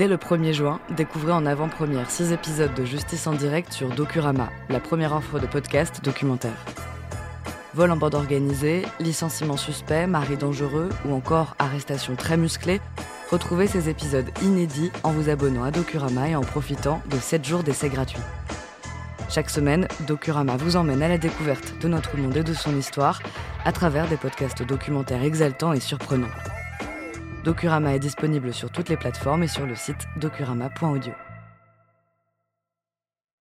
Dès le 1er juin, découvrez en avant-première 6 épisodes de Justice en direct sur Docurama, la première offre de podcast documentaire. Vol en bande organisée, licenciement suspect, mari dangereux ou encore arrestation très musclée, retrouvez ces épisodes inédits en vous abonnant à Docurama et en profitant de 7 jours d'essai gratuit. Chaque semaine, Docurama vous emmène à la découverte de notre monde et de son histoire à travers des podcasts documentaires exaltants et surprenants. Docurama est disponible sur toutes les plateformes et sur le site docurama.audio.